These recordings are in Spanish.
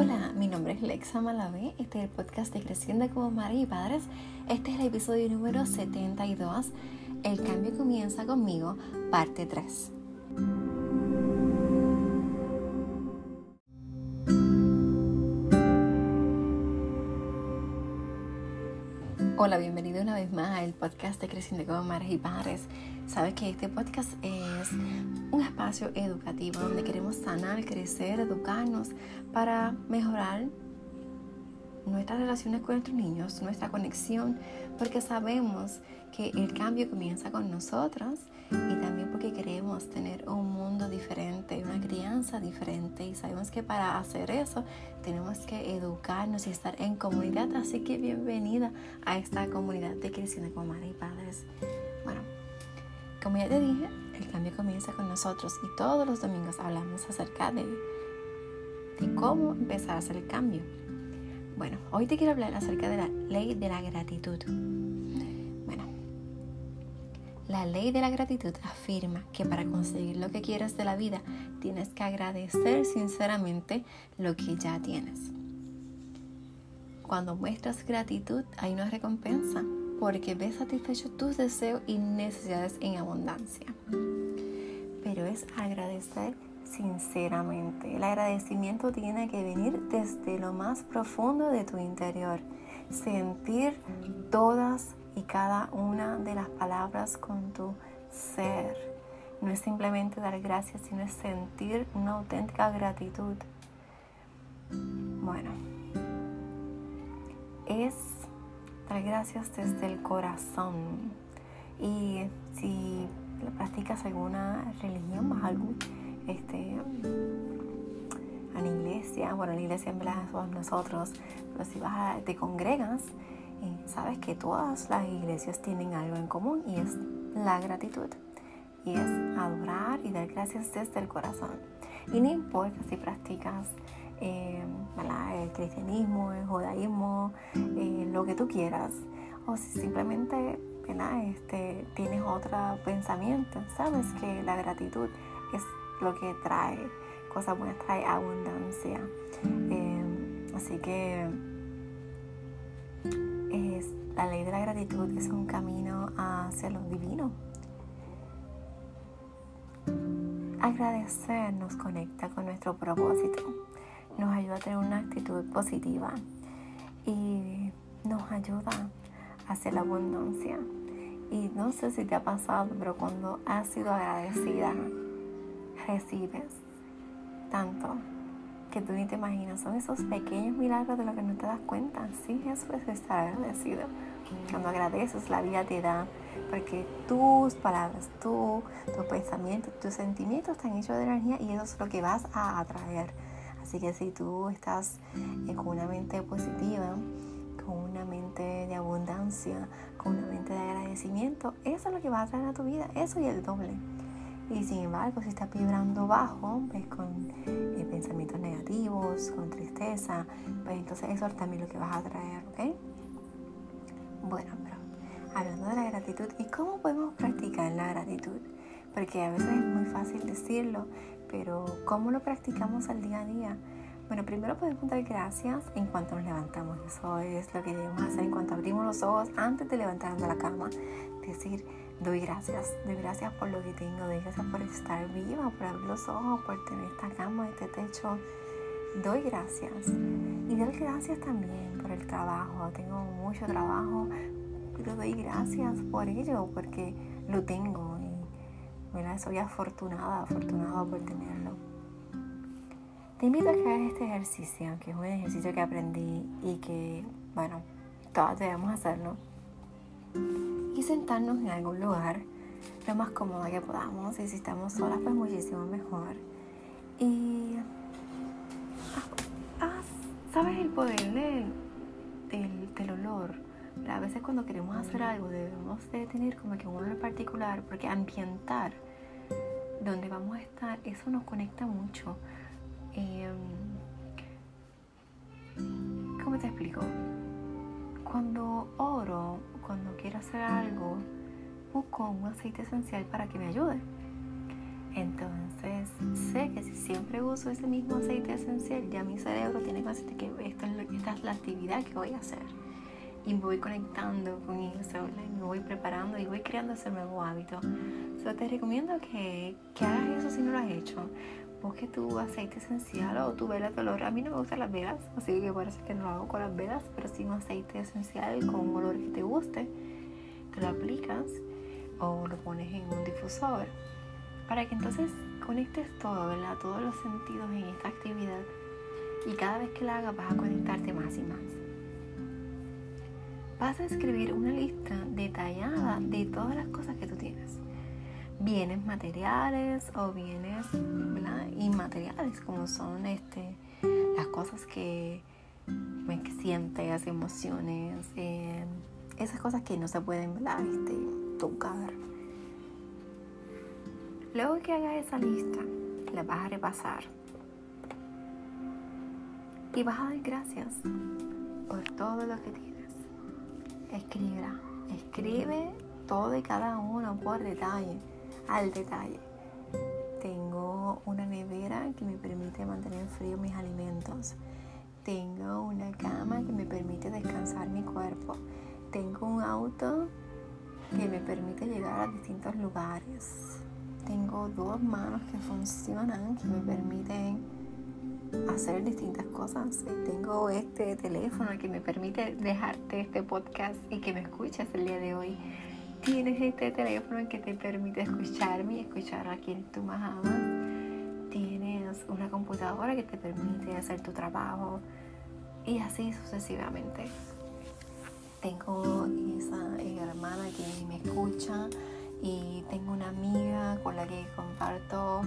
Hola, mi nombre es Lexa Malavé, este es el podcast de Creciendo como Madres y Padres. Este es el episodio número 72. El cambio comienza conmigo, parte 3. Hola, bienvenido una vez más al podcast de Creciendo como Madres y Padres. Sabes que este podcast es un espacio educativo donde queremos sanar, crecer, educarnos para mejorar nuestras relaciones con nuestros niños, nuestra conexión, porque sabemos que el cambio comienza con nosotros y también porque queremos tener un mundo diferente, una crianza diferente y sabemos que para hacer eso tenemos que educarnos y estar en comunidad, así que bienvenida a esta comunidad de creciendo como madres y padres. Bueno, como ya te dije, el cambio comienza con nosotros y todos los domingos hablamos acerca de, cómo empezar a hacer el cambio. Bueno, hoy te quiero hablar acerca de la ley de la gratitud. Bueno, la ley de la gratitud afirma que para conseguir lo que quieres de la vida tienes que agradecer sinceramente lo que ya tienes. Cuando muestras gratitud hay una recompensa porque ves satisfecho tus deseos y necesidades en abundancia. Pero es agradecer sinceramente. El agradecimiento tiene que venir desde lo más profundo de tu interior. Sentir todas y cada una de las palabras con tu ser. No es simplemente dar gracias, sino es sentir una auténtica gratitud. Bueno, es dar gracias desde el corazón. Y si practicas alguna religión, más algo este, a la iglesia, bueno, la iglesia en verdad somos nosotros, pero si vas te congregas, eh, sabes que todas las iglesias tienen algo en común y es la gratitud. Y es adorar y dar gracias desde el corazón. Y no importa si practicas eh, el cristianismo, el judaísmo, eh, lo que tú quieras, o si simplemente este, tienes otro pensamiento, sabes que la gratitud es lo que trae cosas buenas, trae abundancia. Em, así que es, la ley de la gratitud es un camino hacia lo divino. Agradecer nos conecta con nuestro propósito, nos ayuda a tener una actitud positiva y nos ayuda hacia la abundancia. Y no sé si te ha pasado, pero cuando has sido agradecida, recibes tanto que tú ni te imaginas. Son esos pequeños milagros de los que no te das cuenta. Sí, eso es estar agradecido. Cuando agradeces, la vida te da, porque tus palabras, tus pensamientos, tus sentimientos están hechos de energía y eso es lo que vas a atraer. Así que si tú estás con una mente positiva, con una mente de abundancia, con una mente de agradecimiento, eso es lo que va a atraer a tu vida, eso y el doble. Y sin embargo, si estás vibrando bajo, pues con eh, pensamientos negativos, con tristeza, pues entonces eso es también lo que vas a traer, ¿ok? Bueno, pero hablando de la gratitud, ¿y cómo podemos practicar la gratitud? Porque a veces es muy fácil decirlo, pero ¿cómo lo practicamos al día a día? Bueno, primero podemos dar gracias en cuanto nos levantamos. Eso es lo que debemos hacer en cuanto abrimos los ojos antes de levantarnos de la cama. Decir, doy gracias, doy gracias por lo que tengo, doy gracias por estar viva, por abrir los ojos, por tener esta cama, este techo. Doy gracias. Y doy gracias también por el trabajo. Tengo mucho trabajo, pero doy gracias por ello, porque lo tengo. Y soy afortunada, afortunada por tenerlo. Te invito a que hagas este ejercicio, que es un ejercicio que aprendí y que, bueno, todos debemos hacerlo. Y sentarnos en algún lugar lo más cómodo que podamos. Y si estamos solas, pues muchísimo mejor. Y. Ah, ah, ¿Sabes el poder del, del, olor? A veces cuando queremos hacer algo debemos de tener como que un olor particular, porque ambientar donde vamos a estar, eso nos conecta mucho Em, ¿Cómo te explico? Cuando oro, cuando quiero hacer algo, busco un aceite esencial para que me ayude. Entonces, sé que si siempre uso ese mismo aceite esencial, ya mi cerebro tiene consciente que esta es, esta es la actividad que voy a hacer. Y me voy conectando con eso, me voy preparando y voy creando ese nuevo hábito. So, te recomiendo que, que hagas eso si no lo has hecho. Busque tu aceite esencial o tu vela de olor. A mí no me gustan las velas, así que parece que no lo hago con las velas, pero sí un aceite esencial con un olor que te guste. Te lo aplicas o lo pones en un difusor para que entonces conectes todo, ¿verdad? Todos los sentidos en esta actividad. Y cada vez que la hagas vas a conectarte más y más. Vas a escribir una lista detallada de todas las cosas que tú tienes. Bienes materiales o bienes inmateriales, como son este, las cosas que, pues, que sientes, emociones, eh, esas cosas que no se pueden este, tocar. Luego que hagas esa lista, la vas a repasar. Y vas a dar gracias por todo lo que tienes. Escribe, escribe todo y cada uno por detalle, al detalle. Tengo una nevera que me permite mantener frío mis alimentos. Tengo una cama que me permite descansar mi cuerpo. Tengo un auto que me permite llegar a distintos lugares tengo dos manos que funcionan, que me permiten hacer distintas cosas. Tengo este teléfono que me permite dejarte este podcast y que me escuches el día de hoy. Tienes este teléfono que te permite escucharme y escuchar a quien tú más amas. Tienes una computadora que te permite hacer tu trabajo y así sucesivamente. Tengo esa hermana que me escucha y tengo una amiga con la que comparto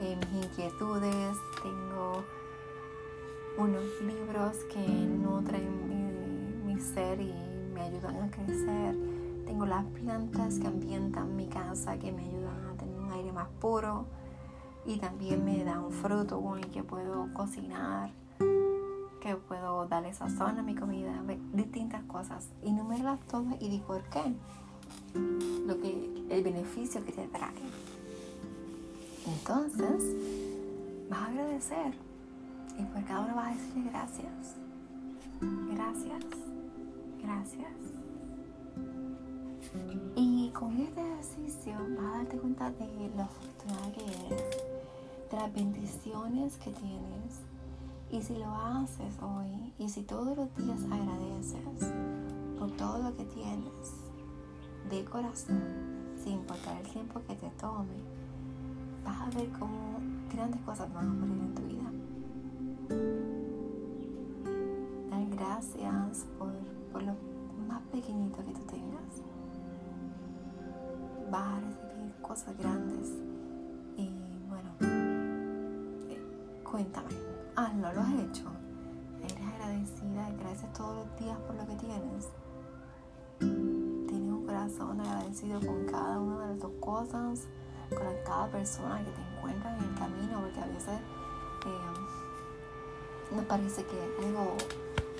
eh, mis inquietudes, tengo unos libros que nutren mi, mi, ser y me ayudan a crecer, tengo las plantas que ambientan mi casa que me ayudan a tener un aire más puro y también me dan fruto con el que puedo cocinar que puedo darle sazón a mi comida, distintas cosas. Y las todas y di por qué lo que, el beneficio que te trae. Entonces, vas a agradecer y por cada uno vas a decirle gracias. Gracias. Gracias. Y con este ejercicio vas a darte cuenta de lo afortunada que eres, de las bendiciones que tienes. Y si lo haces hoy, y si todos los días agradeces por todo lo que tienes, de corazón, sin importar el tiempo que te tome, vas a ver cómo grandes cosas van a ocurrir en tu vida. Dar gracias por, por lo más pequeñito que tú tengas. Vas a recibir cosas grandes. Y bueno, eh, cuéntame, hazlo, lo has hecho. Eres agradecida, gracias todos los días por lo que tienes corazón agradecido con cada una de tus cosas, con cada persona que te encuentra en el camino, porque a veces eh, nos parece que algo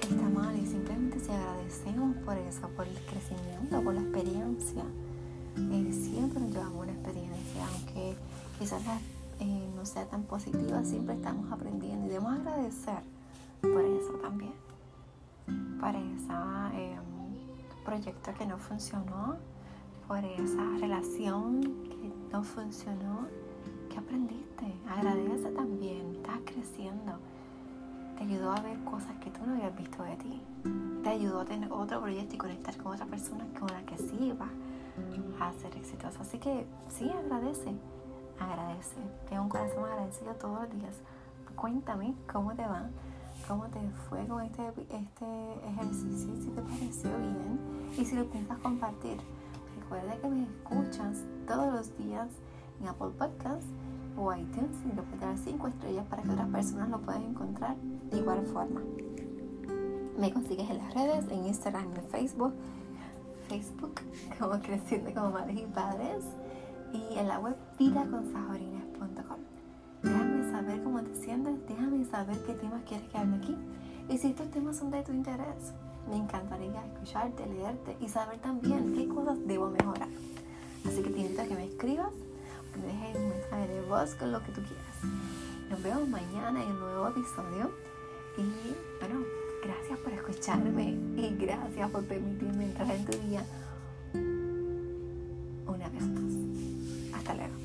está mal y simplemente si agradecemos por eso, por el crecimiento, por la experiencia, eh, siempre nos llevamos una experiencia, aunque quizás eh, no sea tan positiva, siempre estamos aprendiendo y debemos agradecer por eso también, por esa proyecto que no funcionó, por esa relación no funcionó. ¿Qué aprendiste? Agradece también, estás creciendo. Te ayudó a ver cosas que tú no habías visto de ti. Te ayudó a tener otro proyecto y conectar con otra persona con la que sí vas a ser exitoso. Así que sí, agradece, agradece. Ten un corazón agradecido todos los días. Cuéntame cómo te va cómo te fue con este, este ejercicio, si te pareció bien y si lo piensas compartir. Recuerda que me escuchas todos los días en Apple Podcasts o iTunes y lo puedes dar 5 estrellas para que otras personas lo puedan encontrar de igual forma. Me consigues en las redes, en Instagram y en Facebook. Facebook como Creciendo como Madres y Padres y en la web vidaconsajorines.com. Déjame saber cómo te sientes, déjame saber qué temas quieres que hable aquí. Y si estos temas son de tu interés, me encantaría escucharte, leerte y saber también qué cosas debo mejorar. Así que te invito a que me escribas, me dejes un mensaje de voz con lo que tú quieras. Nos vemos mañana en un nuevo episodio. Y bueno, gracias por escucharme y gracias por permitirme entrar en tu día una vez más. Hasta luego.